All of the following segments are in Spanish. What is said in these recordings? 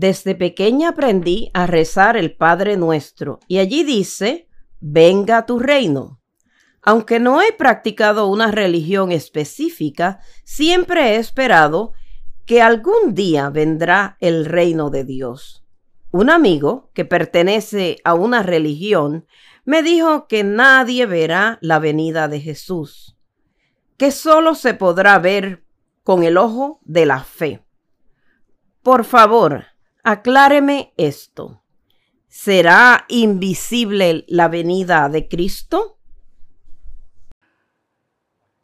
Desde pequeña aprendí a rezar el Padre Nuestro y allí dice, venga tu reino. Aunque no he practicado una religión específica, siempre he esperado que algún día vendrá el reino de Dios. Un amigo que pertenece a una religión me dijo que nadie verá la venida de Jesús, que solo se podrá ver con el ojo de la fe. Por favor, Acláreme esto. ¿Será invisible la venida de Cristo?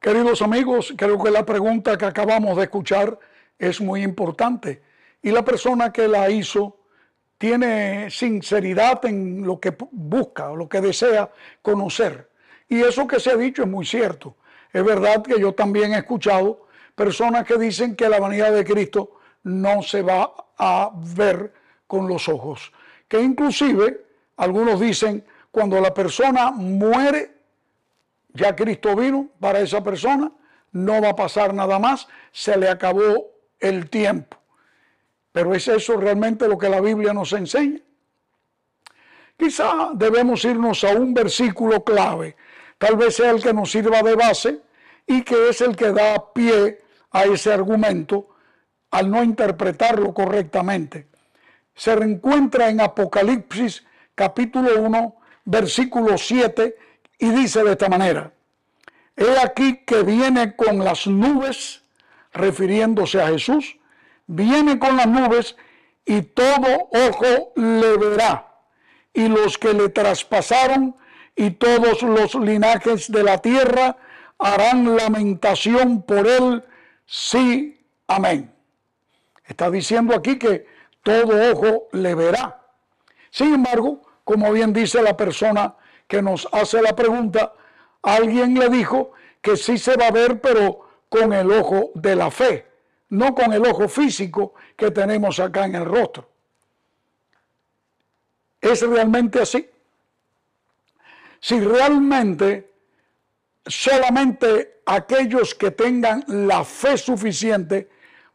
Queridos amigos, creo que la pregunta que acabamos de escuchar es muy importante y la persona que la hizo tiene sinceridad en lo que busca, lo que desea conocer. Y eso que se ha dicho es muy cierto. Es verdad que yo también he escuchado personas que dicen que la venida de Cristo no se va a ver con los ojos. Que inclusive algunos dicen, cuando la persona muere, ya Cristo vino para esa persona, no va a pasar nada más, se le acabó el tiempo. Pero es eso realmente lo que la Biblia nos enseña. Quizá debemos irnos a un versículo clave, tal vez sea el que nos sirva de base y que es el que da pie a ese argumento al no interpretarlo correctamente. Se reencuentra en Apocalipsis capítulo 1, versículo 7, y dice de esta manera, He aquí que viene con las nubes, refiriéndose a Jesús, viene con las nubes y todo ojo le verá, y los que le traspasaron y todos los linajes de la tierra harán lamentación por él, sí, amén. Está diciendo aquí que todo ojo le verá. Sin embargo, como bien dice la persona que nos hace la pregunta, alguien le dijo que sí se va a ver, pero con el ojo de la fe, no con el ojo físico que tenemos acá en el rostro. ¿Es realmente así? Si realmente solamente aquellos que tengan la fe suficiente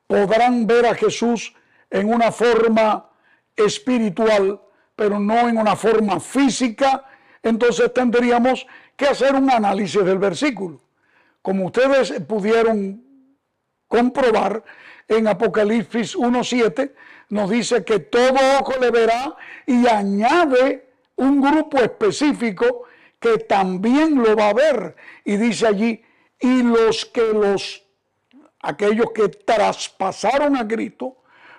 podrán ver a Jesús en una forma espiritual, pero no en una forma física, entonces tendríamos que hacer un análisis del versículo. Como ustedes pudieron comprobar en Apocalipsis 1.7, nos dice que todo ojo le verá y añade un grupo específico que también lo va a ver. Y dice allí, y los que los aquellos que traspasaron a Cristo,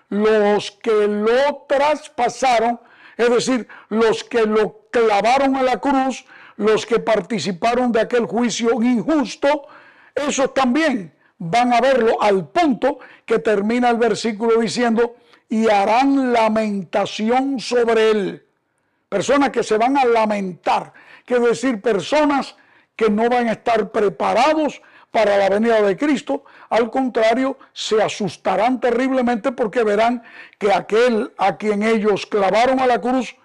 los que lo traspasaron, es decir, los que lo clavaron a la cruz, los que participaron de aquel juicio injusto, esos también van a verlo al punto que termina el versículo diciendo, y harán lamentación sobre él. Personas que se van a lamentar, que es decir, personas que no van a estar preparados para la venida de Cristo, al contrario, se asustarán terriblemente porque verán que aquel a quien ellos clavaron a la cruz,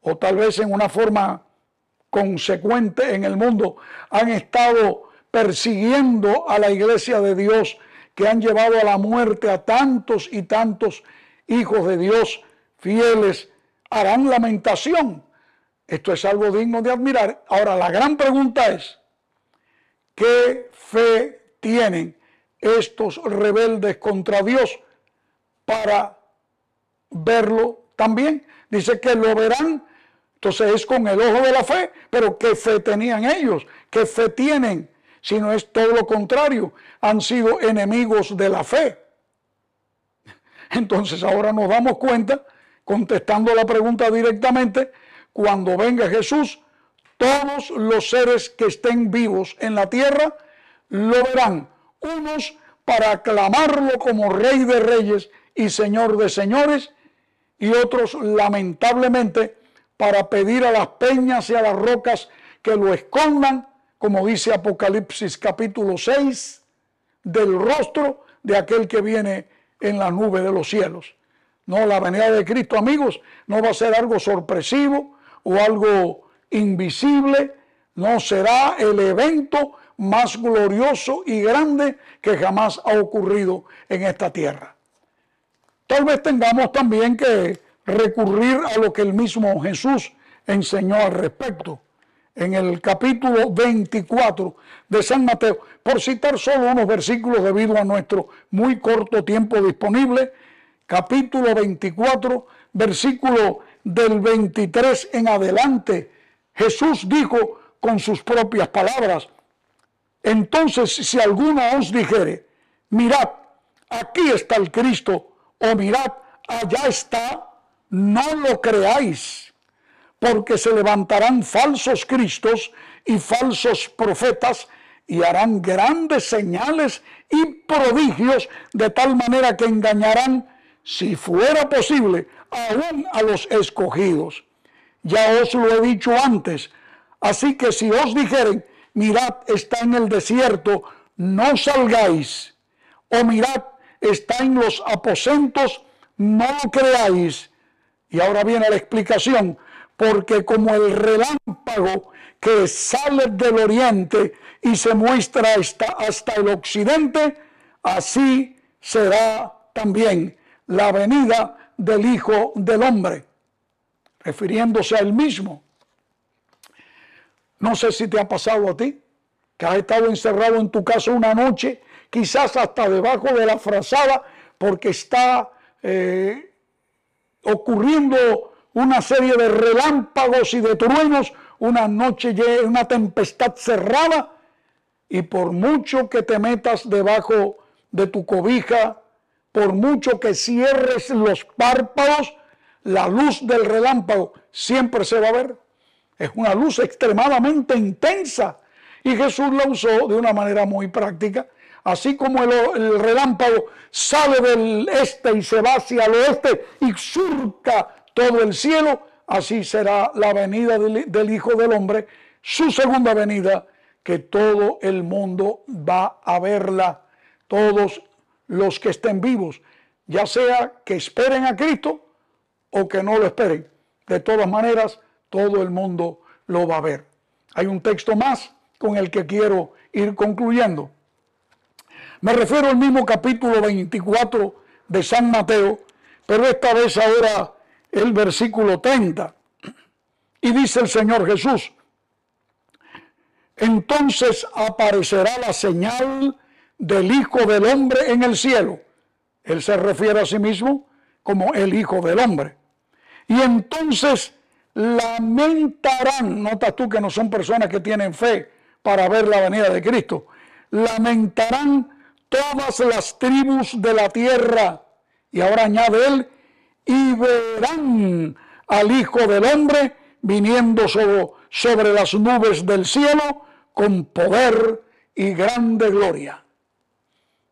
o tal vez en una forma consecuente en el mundo, han estado persiguiendo a la iglesia de Dios, que han llevado a la muerte a tantos y tantos hijos de Dios fieles, harán lamentación. Esto es algo digno de admirar. Ahora, la gran pregunta es, ¿qué fe tienen estos rebeldes contra Dios para verlo también. Dice que lo verán, entonces es con el ojo de la fe, pero ¿qué fe tenían ellos? ¿Qué fe tienen? Si no es todo lo contrario, han sido enemigos de la fe. Entonces ahora nos damos cuenta, contestando la pregunta directamente, cuando venga Jesús, todos los seres que estén vivos en la tierra lo verán unos para aclamarlo como rey de reyes y señor de señores, y otros lamentablemente para pedir a las peñas y a las rocas que lo escondan, como dice Apocalipsis capítulo 6, del rostro de aquel que viene en la nube de los cielos. No, la venida de Cristo, amigos, no va a ser algo sorpresivo o algo invisible, no será el evento más glorioso y grande que jamás ha ocurrido en esta tierra. tal vez tengamos también que recurrir a lo que el mismo Jesús enseñó al respecto. En el capítulo 24 de San Mateo, por citar solo unos versículos debido a nuestro muy corto tiempo disponible, capítulo 24, versículo del 23 en adelante, Jesús dijo con sus propias palabras, entonces si alguno os dijere, mirad, aquí está el Cristo, o mirad, allá está, no lo creáis, porque se levantarán falsos cristos y falsos profetas y harán grandes señales y prodigios de tal manera que engañarán, si fuera posible, aún a los escogidos. Ya os lo he dicho antes, así que si os dijeren, mirad, está en el desierto, no salgáis, o mirad, está en los aposentos, no creáis. Y ahora viene la explicación, porque como el relámpago que sale del oriente y se muestra hasta, hasta el occidente, así será también la venida del Hijo del Hombre, refiriéndose a él mismo. No sé si te ha pasado a ti, que has estado encerrado en tu casa una noche, quizás hasta debajo de la frazada, porque está eh, ocurriendo una serie de relámpagos y de truenos, una noche, una tempestad cerrada, y por mucho que te metas debajo de tu cobija, por mucho que cierres los párpados, la luz del relámpago siempre se va a ver. Es una luz extremadamente intensa. Y Jesús la usó de una manera muy práctica. Así como el, relámpago sale del este y se va hacia el oeste y surca todo el cielo, así será la venida del, del Hijo del Hombre, su segunda venida, que todo el mundo va a verla, todos los que estén vivos, ya sea que esperen a Cristo o que no lo esperen. De todas maneras, todo el mundo lo va a ver. Hay un texto más con el que quiero ir concluyendo. Me refiero al mismo capítulo 24 de San Mateo, pero esta vez ahora el versículo 30. Y dice el Señor Jesús, entonces aparecerá la señal del Hijo del Hombre en el cielo. Él se refiere a sí mismo como el Hijo del Hombre. Y entonces lamentarán, notas tú que no son personas que tienen fe para ver la venida de Cristo, lamentarán todas las tribus de la tierra. Y ahora añade él, y verán al Hijo del Hombre viniendo sobre, sobre las nubes del cielo con poder y grande gloria.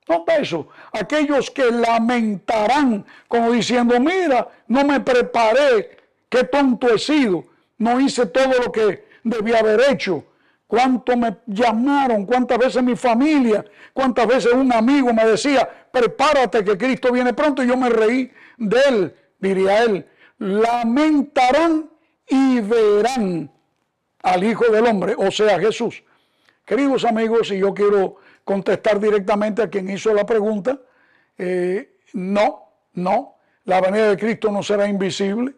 Nota eso. Aquellos que lamentarán como diciendo, mira, no me preparé, qué tonto he sido, no hice todo lo que debía haber hecho. Cuánto me llamaron, cuántas veces mi familia, cuántas veces un amigo me decía, prepárate que Cristo viene pronto y yo me reí de él, diría él. Lamentarán y verán al Hijo del Hombre, o sea, Jesús. Queridos amigos, y yo quiero contestar directamente a quien hizo la pregunta. Eh, no, no, la venida de Cristo no será invisible,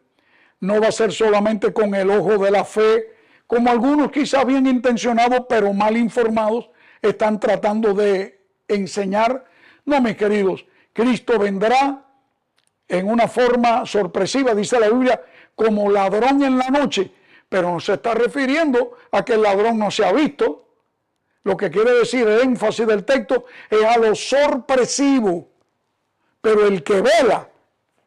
no va a ser solamente con el ojo de la fe, como algunos quizás bien intencionados pero mal informados están tratando de enseñar. No, mis queridos, Cristo vendrá en una forma sorpresiva, dice la Biblia, como ladrón en la noche, pero no se está refiriendo a que el ladrón no se ha visto, lo que quiere decir el énfasis del texto es a lo sorpresivo. Pero el que vela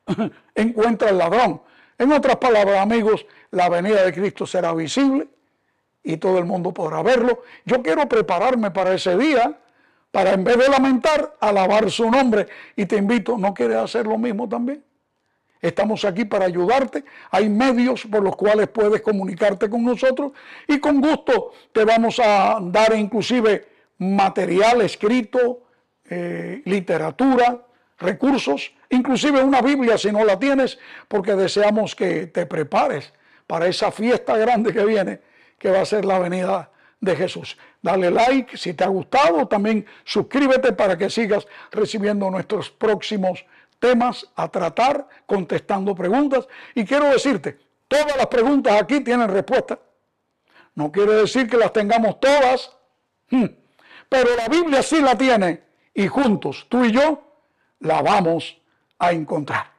encuentra al ladrón. En otras palabras, amigos, la venida de Cristo será visible y todo el mundo podrá verlo. Yo quiero prepararme para ese día, para en vez de lamentar, alabar su nombre. Y te invito, ¿no quieres hacer lo mismo también? Estamos aquí para ayudarte. Hay medios por los cuales puedes comunicarte con nosotros y con gusto te vamos a dar inclusive material escrito, eh, literatura, recursos, inclusive una Biblia si no la tienes, porque deseamos que te prepares para esa fiesta grande que viene, que va a ser la venida de Jesús. Dale like si te ha gustado, también suscríbete para que sigas recibiendo nuestros próximos temas a tratar, contestando preguntas. Y quiero decirte, todas las preguntas aquí tienen respuesta. No quiere decir que las tengamos todas, hmm, pero la Biblia sí la tiene y juntos, tú y yo, la vamos a encontrar.